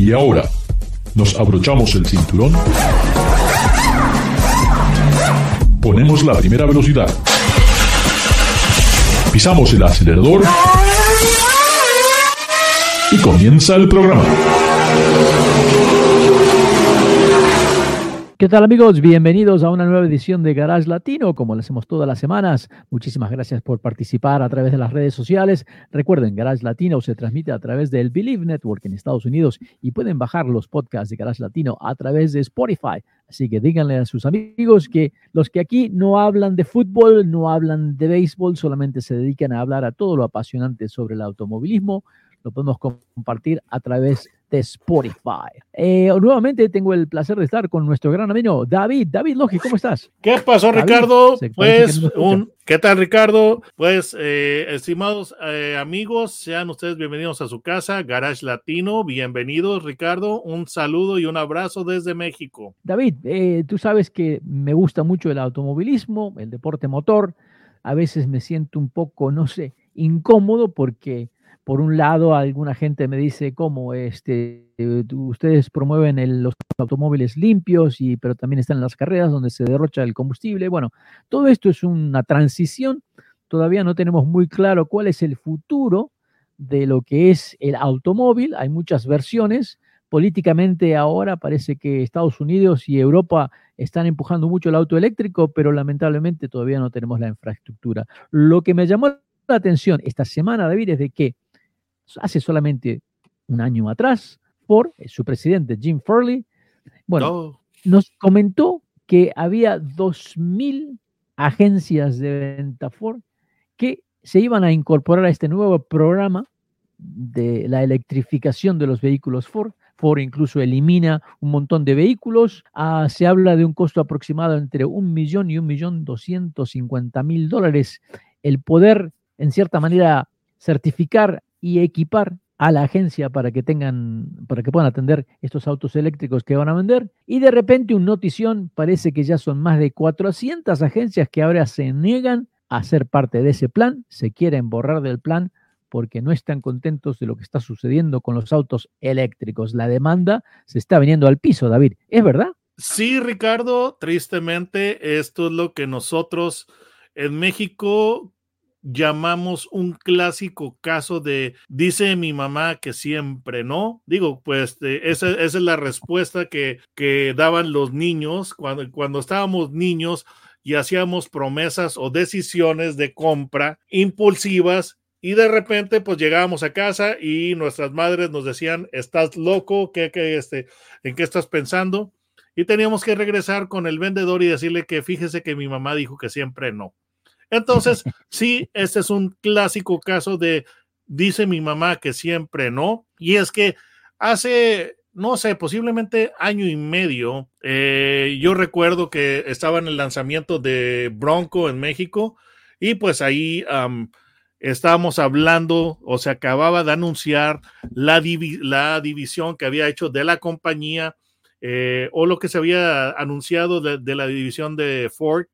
Y ahora, nos abrochamos el cinturón, ponemos la primera velocidad, pisamos el acelerador. Y comienza el programa. ¿Qué tal amigos? Bienvenidos a una nueva edición de Garage Latino, como lo hacemos todas las semanas. Muchísimas gracias por participar a través de las redes sociales. Recuerden, Garage Latino se transmite a través del Believe Network en Estados Unidos y pueden bajar los podcasts de Garage Latino a través de Spotify. Así que díganle a sus amigos que los que aquí no hablan de fútbol, no hablan de béisbol, solamente se dedican a hablar a todo lo apasionante sobre el automovilismo, lo podemos compartir a través de de Spotify. Eh, nuevamente tengo el placer de estar con nuestro gran amigo David. David Logi, ¿cómo estás? ¿Qué pasó, Ricardo? Pues, un, ¿qué tal, Ricardo? Pues, eh, estimados eh, amigos, sean ustedes bienvenidos a su casa, Garage Latino. Bienvenidos, Ricardo. Un saludo y un abrazo desde México. David, tú sabes que me gusta mucho el automovilismo, el deporte motor. A veces me siento un poco, no sé, incómodo porque por un lado, alguna gente me dice cómo este, ustedes promueven los automóviles limpios, y, pero también están las carreras donde se derrocha el combustible. Bueno, todo esto es una transición. Todavía no tenemos muy claro cuál es el futuro de lo que es el automóvil. Hay muchas versiones. Políticamente ahora parece que Estados Unidos y Europa están empujando mucho el auto eléctrico, pero lamentablemente todavía no tenemos la infraestructura. Lo que me llamó la atención esta semana, David, es de que hace solamente un año atrás, por eh, su presidente Jim Furley, bueno, nos comentó que había 2.000 agencias de venta Ford que se iban a incorporar a este nuevo programa de la electrificación de los vehículos Ford. Ford incluso elimina un montón de vehículos. Ah, se habla de un costo aproximado entre un millón y un millón doscientos cincuenta mil dólares. El poder, en cierta manera, certificar y equipar a la agencia para que tengan, para que puedan atender estos autos eléctricos que van a vender. Y de repente un notición, parece que ya son más de 400 agencias que ahora se niegan a ser parte de ese plan, se quieren borrar del plan porque no están contentos de lo que está sucediendo con los autos eléctricos. La demanda se está viniendo al piso, David. ¿Es verdad? Sí, Ricardo, tristemente esto es lo que nosotros en México llamamos un clásico caso de dice mi mamá que siempre no. Digo, pues esa, es la respuesta que, que daban los niños cuando, cuando estábamos niños y hacíamos promesas o decisiones de compra impulsivas y de repente pues llegábamos a casa y nuestras madres nos decían, estás loco, ¿Qué, qué, este, ¿en qué estás pensando? Y teníamos que regresar con el vendedor y decirle que fíjese que mi mamá dijo que siempre no. Entonces, sí, este es un clásico caso de, dice mi mamá que siempre no, y es que hace, no sé, posiblemente año y medio, eh, yo recuerdo que estaba en el lanzamiento de Bronco en México, y pues ahí estábamos hablando o se acababa de anunciar la, la división que había hecho de la compañía eh, o lo que se había anunciado de la división de Ford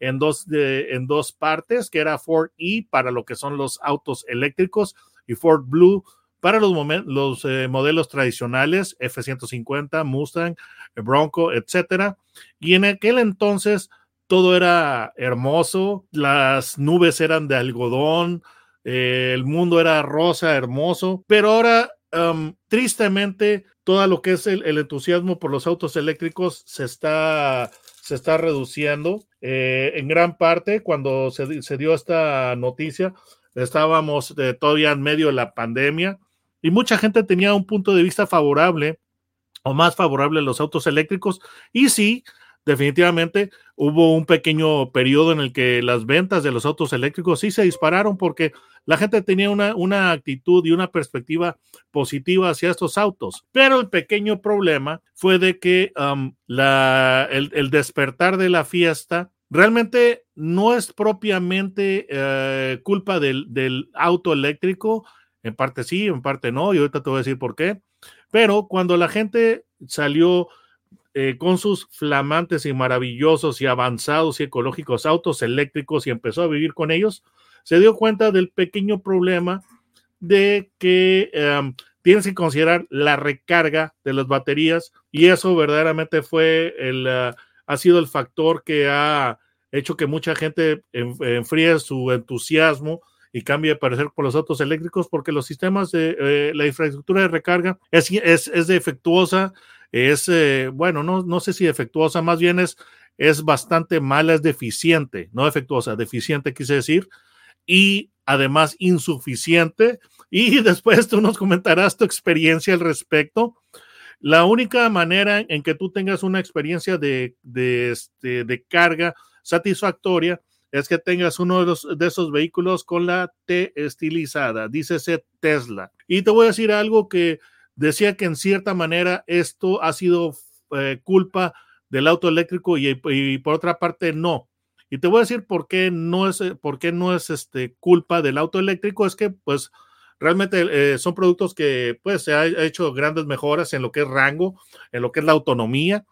en dos, en dos partes, que era Ford E para lo que son los autos eléctricos y Ford Blue para los, eh, modelos tradicionales, F-150, Mustang, Bronco, etcétera. Y en aquel entonces todo era hermoso, las nubes eran de algodón, eh, el mundo era rosa, hermoso, pero ahora, um, tristemente, todo lo que es el, el entusiasmo por los autos eléctricos se está se está reduciendo. Eh, en gran parte, cuando se, dio esta noticia, estábamos eh, todavía en medio de la pandemia y mucha gente tenía un punto de vista favorable o más favorable a los autos eléctricos. Y sí, definitivamente hubo un pequeño periodo en el que las ventas de los autos eléctricos sí se dispararon porque la gente tenía una, una actitud y una perspectiva positiva hacia estos autos. Pero el pequeño problema fue de que la, el, despertar de la fiesta realmente no es propiamente eh, culpa del, del auto eléctrico. En parte sí, en parte no, y ahorita te voy a decir por qué. Pero cuando la gente salió eh, con sus flamantes y maravillosos y avanzados y ecológicos autos eléctricos y empezó a vivir con ellos, se dio cuenta del pequeño problema de que em, tienes que considerar la recarga de las baterías y eso verdaderamente fue el, uh, ha sido el factor que ha hecho que mucha gente enfríe su entusiasmo y cambie de parecer por los autos eléctricos porque los sistemas de eh, la infraestructura de recarga es, es, es defectuosa, es, eh, bueno, no, no sé si defectuosa, más bien es, es bastante mala, es deficiente, no defectuosa, deficiente quise decir, y además insuficiente. Y después tú nos comentarás tu experiencia al respecto. La única manera en que tú tengas una experiencia de, de, este, de carga satisfactoria es que tengas uno de, esos vehículos con la T estilizada, dícese Tesla. Y te voy a decir algo que decía que en cierta manera esto ha sido eh, culpa del auto eléctrico y, por otra parte no. Y te voy a decir por qué no es, por qué no es este, culpa del auto eléctrico, es que pues realmente eh, son productos que pues se ha hecho grandes mejoras en lo que es rango, en lo que es la autonomía,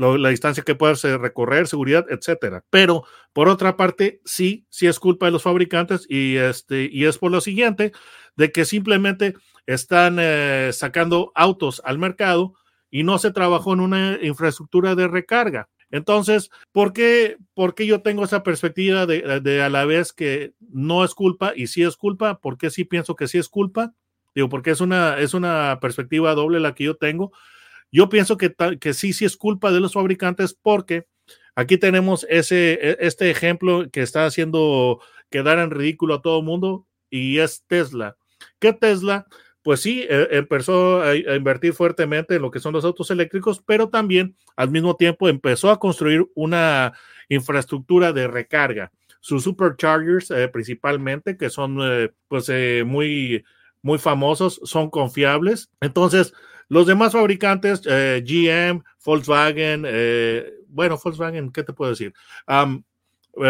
la distancia que puedes recorrer, seguridad, etcétera. Pero por otra parte, sí, sí es culpa de los fabricantes y este y es por lo siguiente de que simplemente están eh, sacando autos al mercado y no se trabajó en una infraestructura de recarga. Entonces, ¿por qué, ¿por qué yo tengo esa perspectiva de, de, a la vez que no es culpa y sí es culpa? ¿Por qué sí pienso que sí es culpa? Digo, porque es una, es una perspectiva doble la que yo tengo. Yo pienso que, que sí, sí es culpa de los fabricantes porque aquí tenemos ese, e, este ejemplo que está haciendo quedar en ridículo a todo el mundo y es Tesla. ¿Qué Tesla? pues sí, eh, empezó a, a, invertir fuertemente en lo que son los autos eléctricos, pero también al mismo tiempo empezó a construir una infraestructura de recarga. Sus superchargers eh, principalmente, que son eh, pues eh, muy, muy famosos, son confiables. Entonces, los demás fabricantes, eh, GM, Volkswagen, bueno, Volkswagen, ¿qué te puedo decir? Um,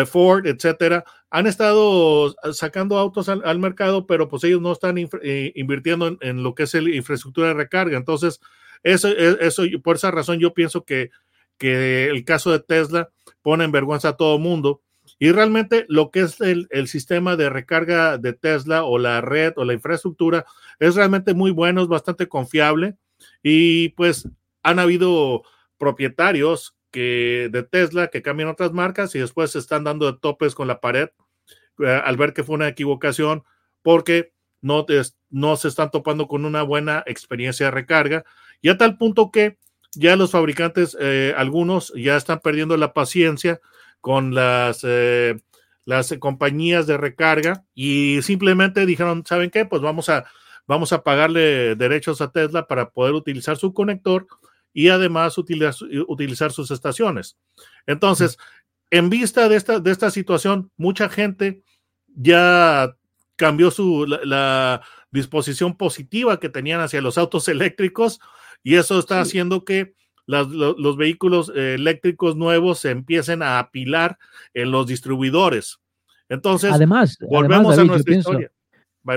Ford, etcétera, han estado sacando autos al, mercado, pero pues ellos no están eh, invirtiendo en, lo que es la infraestructura de recarga. Entonces, eso, e, eso, por esa razón yo pienso que, que el caso de Tesla pone en vergüenza a todo mundo. Y realmente lo que es el, el, sistema de recarga de Tesla o la red o la infraestructura es realmente muy bueno, es bastante confiable. Y pues han habido propietarios que de Tesla que cambian otras marcas y después se están dando de topes con la pared eh, al ver que fue una equivocación porque no, no se están topando con una buena experiencia de recarga y a tal punto que ya los fabricantes, eh, algunos ya están perdiendo la paciencia con las, eh, las compañías de recarga y simplemente dijeron, ¿saben qué? Pues vamos a, vamos a pagarle derechos a Tesla para poder utilizar su conector y además utilizar, utilizar sus estaciones. Entonces, en vista de esta, de esta situación, mucha gente ya cambió su, la, la, disposición positiva que tenían hacia los autos eléctricos y eso está haciendo que las, los, los, vehículos eléctricos nuevos se empiecen a apilar en los distribuidores. Entonces, además, volvemos además, David, a nuestra pienso, historia.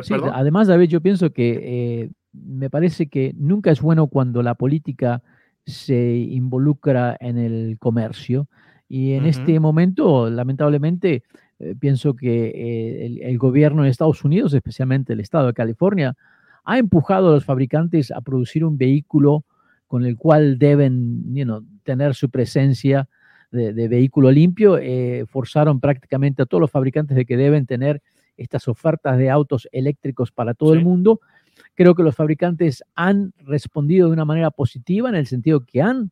Sí, además, David, yo pienso que eh, me parece que nunca es bueno cuando la política se involucra en el comercio. Y en uh -huh. este momento, lamentablemente, eh, pienso que eh, el, el, gobierno de Estados Unidos, especialmente el estado de California, ha empujado a los fabricantes a producir un vehículo con el cual deben you know, tener su presencia de, de vehículo limpio. Forzaron prácticamente a todos los fabricantes de que deben tener estas ofertas de autos eléctricos para todo sí. el mundo Creo que los fabricantes han respondido de una manera positiva en el sentido que han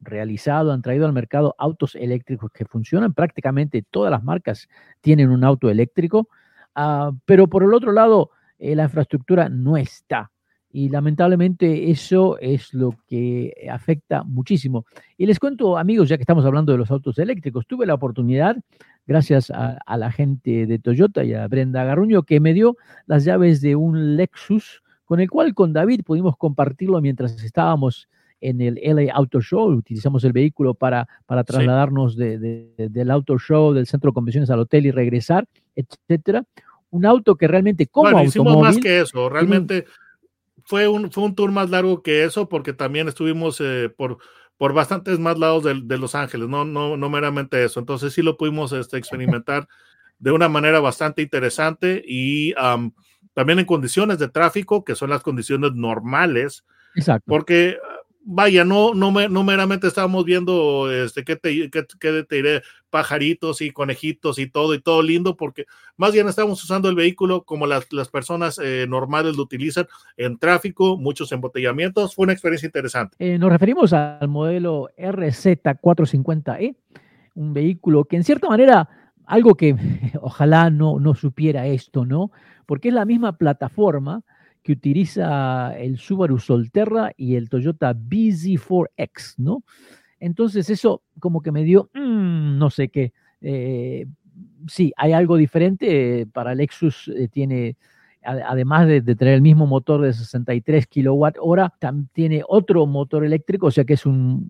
realizado, han traído al mercado autos eléctricos que funcionan. Prácticamente todas las marcas tienen un auto eléctrico, uh, pero por el otro lado, eh, la infraestructura no está. Y lamentablemente eso es lo que afecta muchísimo. Y les cuento, amigos, ya que estamos hablando de los autos eléctricos, tuve la oportunidad, gracias a, a la gente de Toyota y a Brenda Garruño, que me dio las llaves de un Lexus con el cual con David pudimos compartirlo mientras estábamos en el LA Auto Show, utilizamos el vehículo para, para trasladarnos sí. de, de, del Auto Show, del centro de convenciones al hotel y regresar, etcétera. Un auto que realmente como bueno, hicimos más que eso, realmente fue un, fue un tour más largo que eso porque también estuvimos eh, por, por bastantes más lados de, de, Los Ángeles, no, no, no meramente eso. Entonces sí lo pudimos este, experimentar de una manera bastante interesante y um, también en condiciones de tráfico, que son las condiciones normales. Exacto. Porque vaya, no, no, no meramente estábamos viendo, este, ¿qué te, qué, qué te diré? Pajaritos y conejitos y todo, y todo lindo, porque más bien estamos usando el vehículo como las, las personas eh, normales lo utilizan en tráfico, muchos embotellamientos. Fue una experiencia interesante. Eh, nos referimos al modelo RZ450E, un vehículo que en cierta manera, algo que ojalá no, no supiera esto, ¿no? Porque es la misma plataforma que utiliza el Subaru Solterra y el Toyota BZ4X, ¿no? Entonces eso como que me dio, mm, no sé qué, eh, sí, hay algo diferente, para Lexus eh, tiene, además de, tener el mismo motor de 63 kilowatt hora, tiene otro motor eléctrico, o sea que es un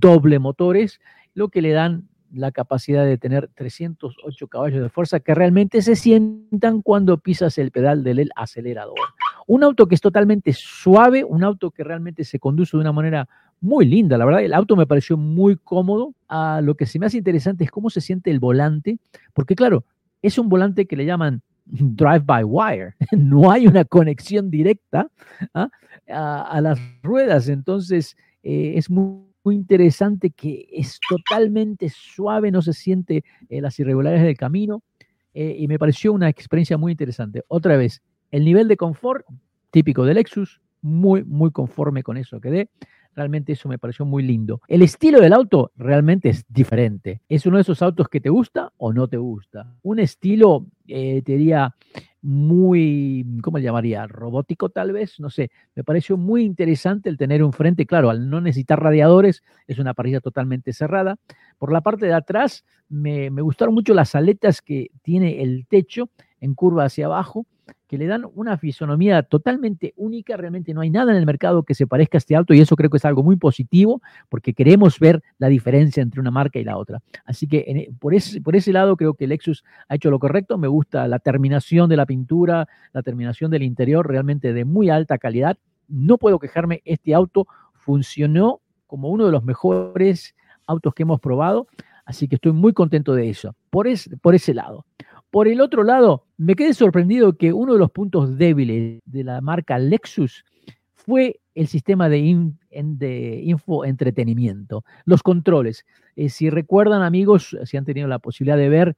doble motores, lo que le dan la capacidad de tener 308 caballos de fuerza que realmente se sientan cuando pisas el pedal del acelerador. Un auto que es totalmente suave, un auto que realmente se conduce de una manera muy linda, la verdad, el auto me pareció muy cómodo. Ah, lo que se me hace interesante es cómo se siente el volante, porque claro, es un volante que le llaman drive by wire, no hay una conexión directa ¿ah? a, a, las ruedas, entonces eh, es muy muy interesante que es totalmente suave, no se siente eh, las irregularidades del camino eh, y me pareció una experiencia muy interesante. Otra vez, el nivel de confort típico del Lexus, muy, muy conforme con eso quedé. Realmente eso me pareció muy lindo. El estilo del auto realmente es diferente. Es uno de esos autos que te gusta o no te gusta. Un estilo, eh, te diría, muy, ¿cómo le llamaría? Robótico tal vez, no sé. Me pareció muy interesante el tener un frente, claro, al no necesitar radiadores, es una parrilla totalmente cerrada. Por la parte de atrás, me, me gustaron mucho las aletas que tiene el techo en curva hacia abajo que le dan una fisonomía totalmente única. Realmente no hay nada en el mercado que se parezca a este auto y eso creo que es algo muy positivo porque queremos ver la diferencia entre una marca y la otra. Así que por, ese, por ese lado creo que Lexus ha hecho lo correcto. Me gusta la terminación de la pintura, la terminación del interior realmente de muy alta calidad. No puedo quejarme, este auto funcionó como uno de los mejores autos que hemos probado. Así que estoy muy contento de eso, por, es, por ese lado. Por el otro lado, me quedé sorprendido que uno de los puntos débiles de la marca Lexus fue el sistema de, in, de infoentretenimiento, los controles. Eh, si recuerdan amigos, si han tenido la posibilidad de ver,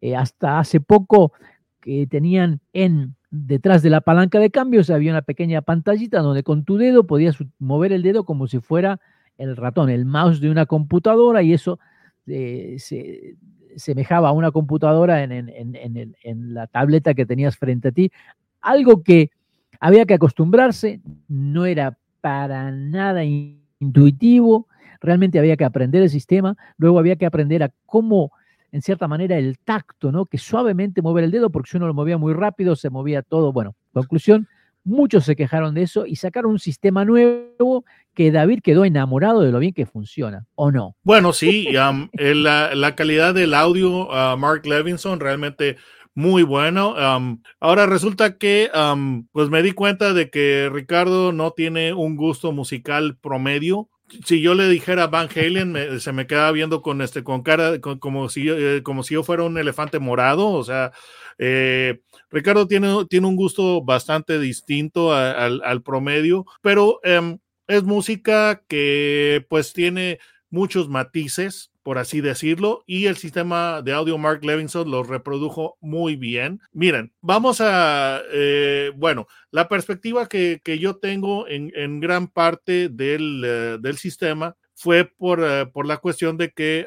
eh, hasta hace poco que tenían en detrás de la palanca de cambios había una pequeña pantallita donde con tu dedo podías mover el dedo como si fuera el ratón, el mouse de una computadora y eso eh, se semejaba a una computadora en, en, en, la tableta que tenías frente a ti. Algo que había que acostumbrarse, no era para nada intuitivo, realmente había que aprender el sistema, luego había que aprender a cómo, en cierta manera, el tacto, ¿no? Que suavemente mover el dedo, porque si uno lo movía muy rápido, se movía todo. Bueno, conclusión, muchos se quejaron de eso y sacaron un sistema nuevo que David quedó enamorado de lo bien que funciona, ¿o no? Bueno, sí, la, calidad del audio, uh, Mark Levinson, realmente muy bueno. Ahora resulta que, pues me di cuenta de que Ricardo no tiene un gusto musical promedio. Si yo le dijera Van Halen, se me queda viendo con este, con cara, como si, eh, como si yo fuera un elefante morado. O sea, eh, Ricardo tiene, tiene un gusto bastante distinto al, promedio, pero um, es música que pues tiene muchos matices, por así decirlo, y el sistema de audio Mark Levinson lo reprodujo muy bien. Miren, vamos a, eh, bueno, la perspectiva que, que yo tengo en, gran parte del, uh, del sistema fue por, uh, por, la cuestión de que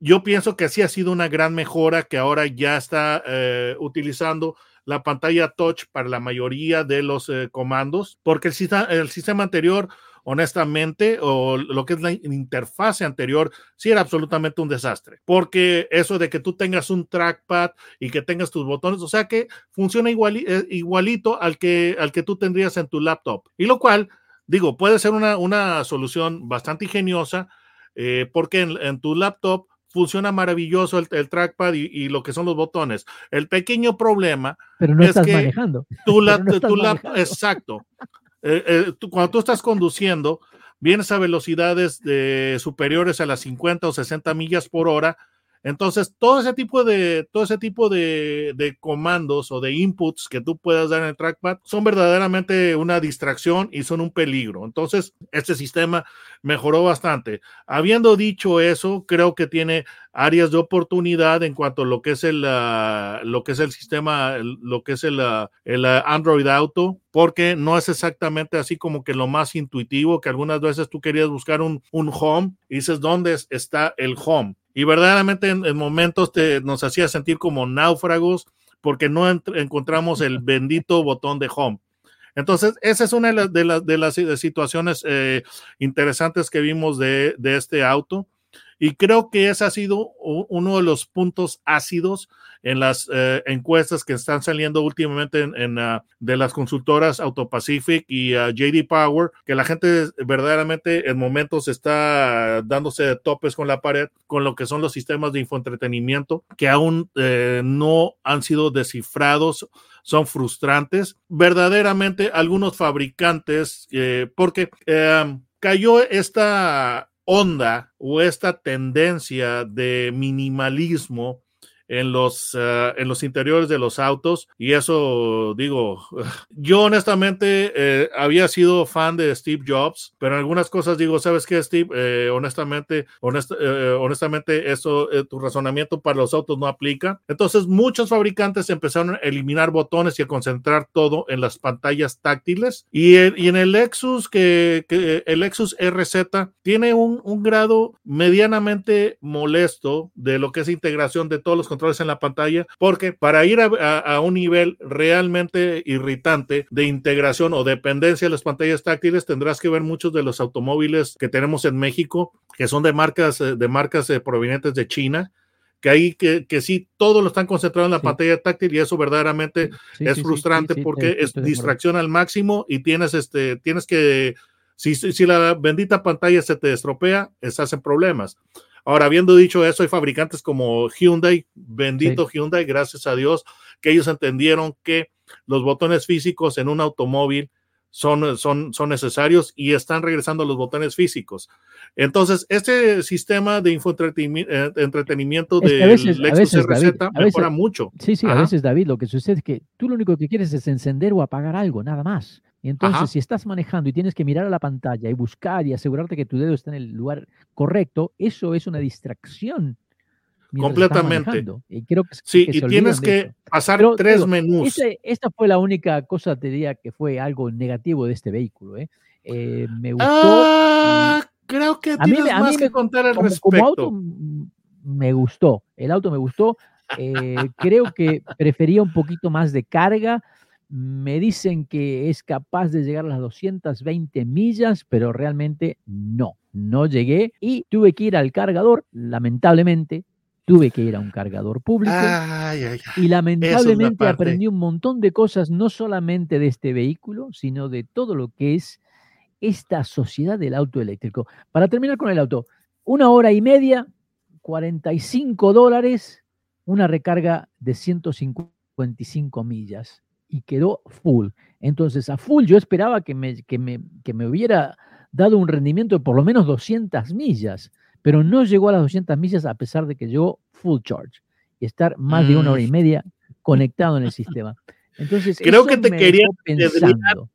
yo pienso que sí ha sido una gran mejora que ahora ya está uh, utilizando la pantalla touch para la mayoría de los eh, comandos, porque el sistema, el sistema anterior honestamente, o lo que es la interfase anterior, sí era absolutamente un desastre. Porque eso de que tú tengas un trackpad y que tengas tus botones, o sea que funciona igual, eh, igualito al que, al que tú tendrías en tu laptop. Y lo cual, digo, puede ser una, una solución bastante ingeniosa, eh, porque en, en, tu laptop funciona maravilloso el, el trackpad y, y, lo que son los botones. El pequeño problema Pero no es estás que manejando. tu, no tu laptop, exacto. Eh, eh, tú, cuando tú estás conduciendo, vienes a velocidades de, superiores a las 50 o 60 millas por hora, Entonces, todo ese tipo de, todo ese tipo de, de, comandos o de inputs que tú puedas dar en el trackpad son verdaderamente una distracción y son un peligro. Entonces, este sistema mejoró bastante. Habiendo dicho eso, creo que tiene áreas de oportunidad en cuanto a lo que es el, uh, lo que es el sistema, lo que es el, uh, el uh, Android Auto, porque no es exactamente así como que lo más intuitivo, que algunas veces tú querías buscar un, un home y dices, ¿dónde está el home? Y verdaderamente en, en momentos te, nos hacía sentir como náufragos porque no encontramos el bendito botón de home. Entonces, esa es una de, las, de, las, de las situaciones eh, interesantes que vimos de, de, este auto. Y creo que ese ha sido uno de los puntos ácidos en las eh, encuestas que están saliendo últimamente en, uh, de las consultoras AutoPacific y uh, JD Power, que la gente verdaderamente en momentos está dándose de topes con la pared con lo que son los sistemas de infoentretenimiento que aún eh, no han sido descifrados son frustrantes. Verdaderamente algunos fabricantes, eh, porque cayó esta onda o esta tendencia de minimalismo en los, uh, en los interiores de los autos y eso digo, yo honestamente eh, había sido fan de Steve Jobs, pero en algunas cosas digo, ¿sabes qué Steve? Eh, honestamente, honest, eh, honestamente eso, eh, tu razonamiento para los autos no aplica. Entonces muchos fabricantes empezaron a eliminar botones y a concentrar todo en las pantallas táctiles y, el, y en el Lexus que, que, el Lexus RZ tiene un, un grado medianamente molesto de lo que es integración de todos los controles en la pantalla, porque para ir a, a, a, un nivel realmente irritante de integración o dependencia de las pantallas táctiles, tendrás que ver muchos de los automóviles que tenemos en México, que son de marcas, de marcas eh, provenientes de China, que ahí que, que, sí, todo lo están concentrado en la sí. pantalla táctil y eso verdaderamente sí, es sí, frustrante porque es distracción al máximo y tienes este, tienes que, si, si la bendita pantalla se te estropea, estás en problemas. Ahora, habiendo dicho eso, hay fabricantes como Hyundai, bendito sí. Hyundai, gracias a Dios, que ellos entendieron que los botones físicos en un automóvil son, son, son necesarios y están regresando los botones físicos. Entonces, este sistema de infoentretenimiento de veces, Lexus veces, RZ David, mejora veces, mucho. Sí, sí, Ajá. a veces, David, lo que sucede es que tú lo único que quieres es encender o apagar algo, nada más. Y entonces, Ajá. si estás manejando y tienes que mirar a la pantalla y buscar y asegurarte que tu dedo está en el lugar correcto, eso es una distracción. Completamente. Y creo que, sí, que y tienes que pasar Pero, tres digo, menús. Ese, esta fue la única cosa, te diría, que fue algo negativo de este vehículo. ¿eh? Eh, me gustó. Ah, creo que a mí, tienes a más mí que me, contar al como, respecto. como auto me gustó. El auto me gustó. Eh, creo que prefería un poquito más de carga me dicen que es capaz de llegar a las 220 millas, pero realmente no, no llegué y tuve que ir al cargador, lamentablemente. Tuve que ir a un cargador público ay, ay, ay. y lamentablemente aprendí un montón de cosas, no solamente de este vehículo, sino de todo lo que es esta sociedad del auto eléctrico. Para terminar con el auto, una hora y media, 45 dólares, una recarga de 155 millas y quedó full. Entonces, a full yo esperaba que me, que me, que me hubiera dado un rendimiento de por lo menos 200 millas, pero no llegó a las 200 millas a pesar de que llegó full charge y estar más de una hora y mm. media conectado en el sistema. Entonces, creo que te querían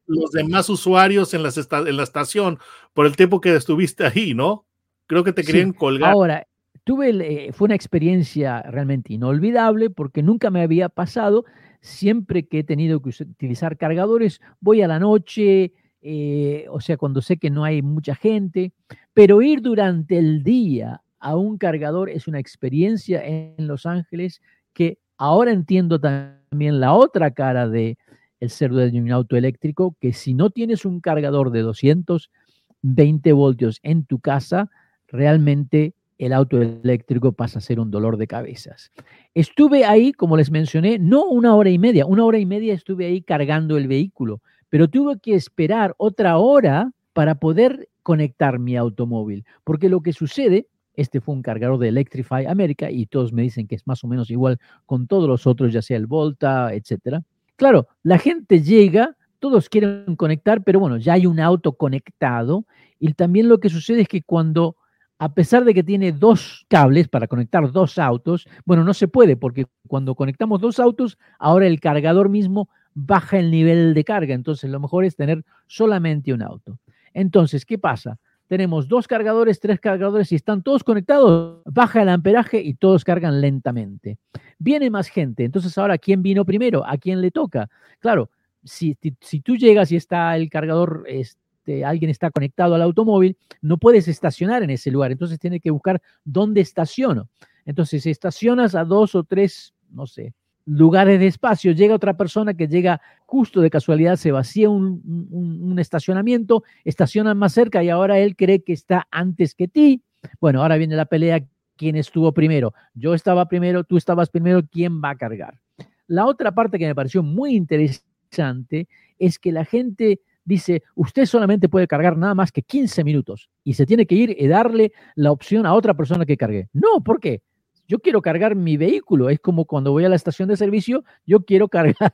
los demás usuarios en, las en, la estación por el tiempo que estuviste ahí, ¿no? Creo que te querían sí. colgar. Ahora, tuve, eh, fue una experiencia realmente inolvidable porque nunca me había pasado siempre que he tenido que utilizar cargadores, voy a la noche, eh, o sea, cuando sé que no hay mucha gente, pero ir durante el día a un cargador es una experiencia en Los Ángeles que ahora entiendo también la otra cara de el ser de un auto eléctrico, que si no tienes un cargador de 220 voltios en tu casa, realmente el auto eléctrico pasa a ser un dolor de cabezas. Estuve ahí, como les mencioné, no una hora y media, una hora y media estuve ahí cargando el vehículo, pero tuve que esperar otra hora para poder conectar mi automóvil, porque lo que sucede, este fue un cargador de Electrify America y todos me dicen que es más o menos igual con todos los otros, ya sea el Volta, etcétera. Claro, la gente llega, todos quieren conectar, pero bueno, ya hay un auto conectado y también lo que sucede es que cuando a pesar de que tiene dos cables para conectar dos autos, bueno, no se puede porque cuando conectamos dos autos, ahora el cargador mismo baja el nivel de carga. Entonces, lo mejor es tener solamente un auto. Entonces, ¿qué pasa? Tenemos dos cargadores, tres cargadores y están todos conectados, baja el amperaje y todos cargan lentamente. Viene más gente, entonces ahora, ¿quién vino primero? ¿A quién le toca? Claro, si, tú llegas y está el cargador este, alguien está conectado al automóvil, no puedes estacionar en ese lugar, entonces tienes que buscar dónde estaciono. Entonces, si estacionas a dos o tres, no sé, lugares de espacio, llega otra persona que llega justo de casualidad, se vacía un, un, estacionamiento, estaciona más cerca y ahora él cree que está antes que ti. Bueno, ahora viene la pelea, ¿quién estuvo primero? Yo estaba primero, tú estabas primero, ¿quién va a cargar? La otra parte que me pareció muy interesante es que la gente dice, usted solamente puede cargar nada más que 15 minutos y se tiene que ir y darle la opción a otra persona que cargue. No, ¿por qué? Yo quiero cargar mi vehículo. Es como cuando voy a la estación de servicio, yo quiero cargar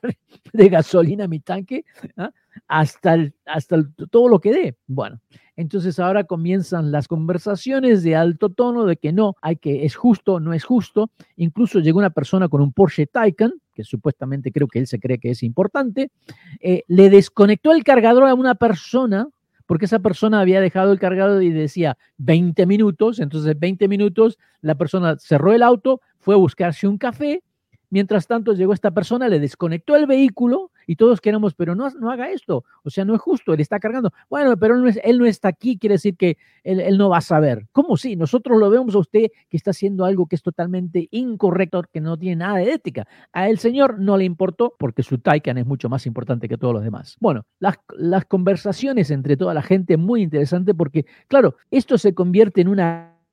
de gasolina mi tanque ¿ah? hasta, hasta todo lo que dé. Bueno, entonces ahora comienzan las conversaciones de alto tono de que no, hay que, es justo, no es justo. Incluso llegó una persona con un Porsche Taycan que supuestamente creo que él se cree que es importante, eh, le desconectó el cargador a una persona porque esa persona había dejado el cargador y decía 20 minutos, entonces 20 minutos la persona cerró el auto, fue a buscarse un café, mientras tanto llegó esta persona, le desconectó el vehículo y todos queremos, pero no, no haga esto, o sea, no es justo, él está cargando. Bueno, pero él no, es, él no está aquí, quiere decir que él, no va a saber. ¿Cómo sí? Nosotros lo vemos a usted que está haciendo algo que es totalmente incorrecto, que no tiene nada de ética. A el señor no le importó porque su Taycan es mucho más importante que todos los demás. Bueno, las, las conversaciones entre toda la gente muy interesante porque, claro, esto se convierte en un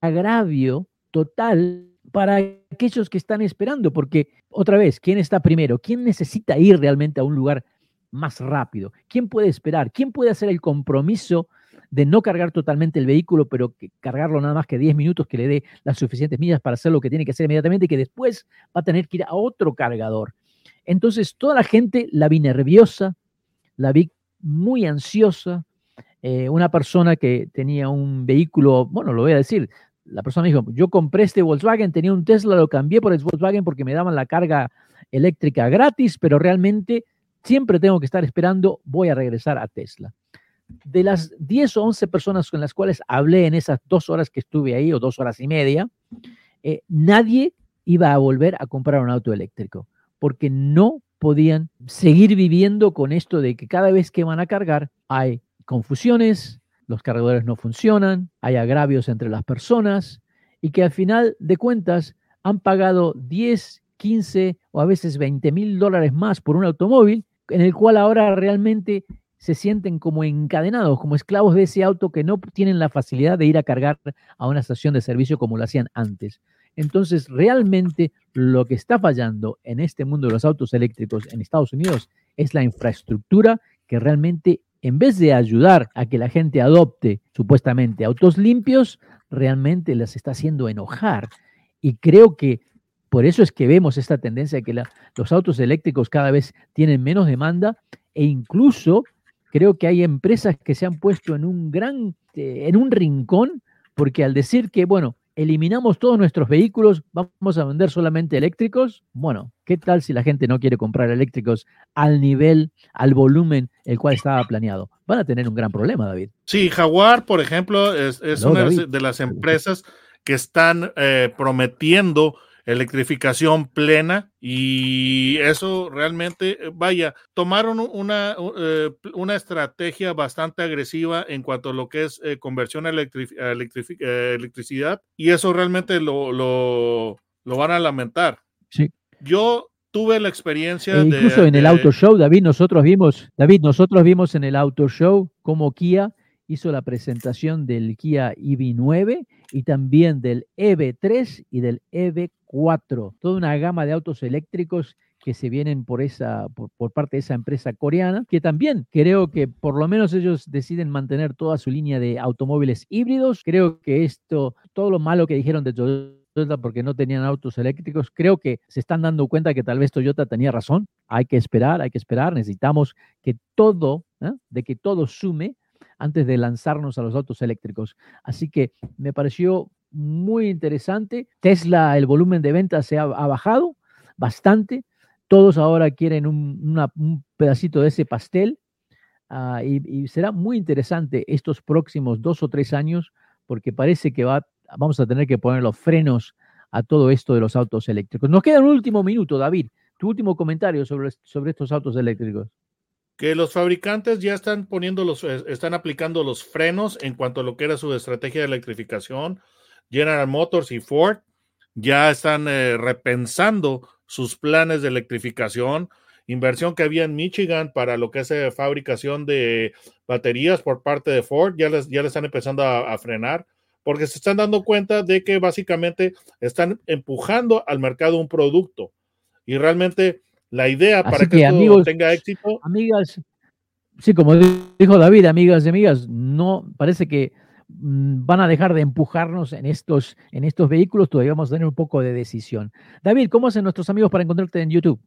agravio total para aquellos que están esperando, porque otra vez, ¿quién está primero? ¿Quién necesita ir realmente a un lugar más rápido? ¿Quién puede esperar? ¿Quién puede hacer el compromiso de no cargar totalmente el vehículo, pero que cargarlo nada más que 10 minutos, que le dé las suficientes millas para hacer lo que tiene que hacer inmediatamente y que después va a tener que ir a otro cargador? Entonces, toda la gente la vi nerviosa, la vi muy ansiosa. Eh, una persona que tenía un vehículo, bueno, lo voy a decir, la persona dijo, yo compré este Volkswagen, tenía un Tesla, lo cambié por el Volkswagen porque me daban la carga eléctrica gratis, pero realmente siempre tengo que estar esperando, voy a regresar a Tesla. De las 10 o 11 personas con las cuales hablé en esas dos horas que estuve ahí, o dos horas y media, eh, nadie iba a volver a comprar un auto eléctrico, porque no podían seguir viviendo con esto de que cada vez que van a cargar hay confusiones, los cargadores no funcionan, hay agravios entre las personas y que al final de cuentas han pagado 10, 15 o a veces 20 mil dólares más por un automóvil en el cual ahora realmente se sienten como encadenados, como esclavos de ese auto que no tienen la facilidad de ir a cargar a una estación de servicio como lo hacían antes. Entonces, realmente lo que está fallando en este mundo de los autos eléctricos en Estados Unidos es la infraestructura que realmente en vez de ayudar a que la gente adopte supuestamente autos limpios, realmente las está haciendo enojar. Y creo que por eso es que vemos esta tendencia de que los autos eléctricos cada vez tienen menos demanda e incluso creo que hay empresas que se han puesto en un gran, eh, en un rincón, porque al decir que, bueno, eliminamos todos nuestros vehículos, vamos a vender solamente eléctricos. Bueno, ¿qué tal si la gente no quiere comprar eléctricos al nivel, al volumen el cual estaba planeado? Van a tener un gran problema, David. Sí, Jaguar, por ejemplo, es, una de las empresas que están eh, prometiendo electrificación plena y eso realmente, eh, vaya, tomaron una, eh, una estrategia bastante agresiva en cuanto a lo que es eh, conversión a, electricidad y eso realmente lo, lo, lo, van a lamentar. Sí. Yo tuve la experiencia e incluso en el auto show, David, nosotros vimos, David, nosotros vimos en el auto show como Kia hizo la presentación del Kia EV9 y también del EV3 y del EV4, toda una gama de autos eléctricos que se vienen por esa por, parte de esa empresa coreana, que también creo que por lo menos ellos deciden mantener toda su línea de automóviles híbridos. Creo que esto, todo lo malo que dijeron de Toyota porque no tenían autos eléctricos, creo que se están dando cuenta que tal vez Toyota tenía razón. Hay que esperar, hay que esperar. Necesitamos que todo, ¿eh? de que todo sume antes de lanzarnos a los autos eléctricos. Así que me pareció muy interesante. Tesla, el volumen de ventas se ha, bajado bastante. Todos ahora quieren un, pedacito de ese pastel. Ah, y, será muy interesante estos próximos dos o tres años porque parece que va, vamos a tener que poner los frenos a todo esto de los autos eléctricos. Nos queda un último minuto, David. Tu último comentario sobre, sobre estos autos eléctricos que los fabricantes ya están poniendo los, eh, están aplicando los frenos en cuanto a lo que era su estrategia de electrificación. General Motors y Ford ya están eh, repensando sus planes de electrificación. Inversión que había en Michigan para lo que es eh, fabricación de baterías por parte de Ford, ya les, ya le están empezando a, frenar, porque se están dando cuenta de que básicamente están empujando al mercado un producto. Y realmente la idea para que, esto tenga éxito. Amigas, sí, como dijo David, amigas y amigas, no parece que mm, van a dejar de empujarnos en estos, en estos vehículos, todavía vamos a tener un poco de decisión. David, ¿cómo hacen nuestros amigos para encontrarte en YouTube?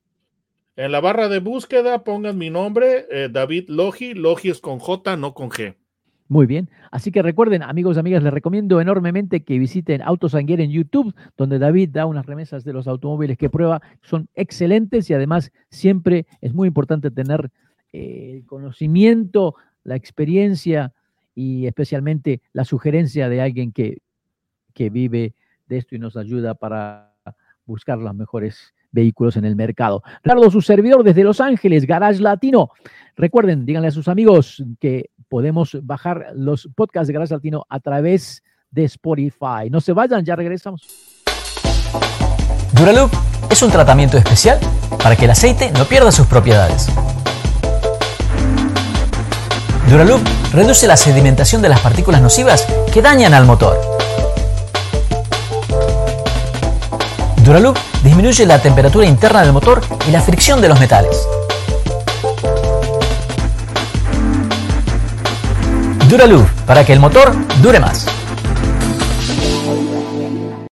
En la barra de búsqueda pongan mi nombre, eh, David Logi. Logi es con J, no con G. Muy bien. Así que recuerden, amigos y amigas, les recomiendo enormemente que visiten Autosanguier en YouTube, donde David da unas remesas de los automóviles que prueba. Son excelentes y además siempre es muy importante tener eh, el conocimiento, la experiencia y especialmente la sugerencia de alguien que, que vive de esto y nos ayuda para buscar los mejores vehículos en el mercado. Ricardo, su servidor desde Los Ángeles, Garage Latino. Recuerden, díganle a sus amigos que podemos bajar los podcasts de Garage Latino a través de Spotify. No se vayan, ya regresamos. Duraloop es un tratamiento especial para que el aceite no pierda sus propiedades. Duraloop reduce la sedimentación de las partículas nocivas que dañan al motor. Duraloop disminuye la temperatura interna del motor y la fricción de los metales. Duraloop, para que el motor dure más.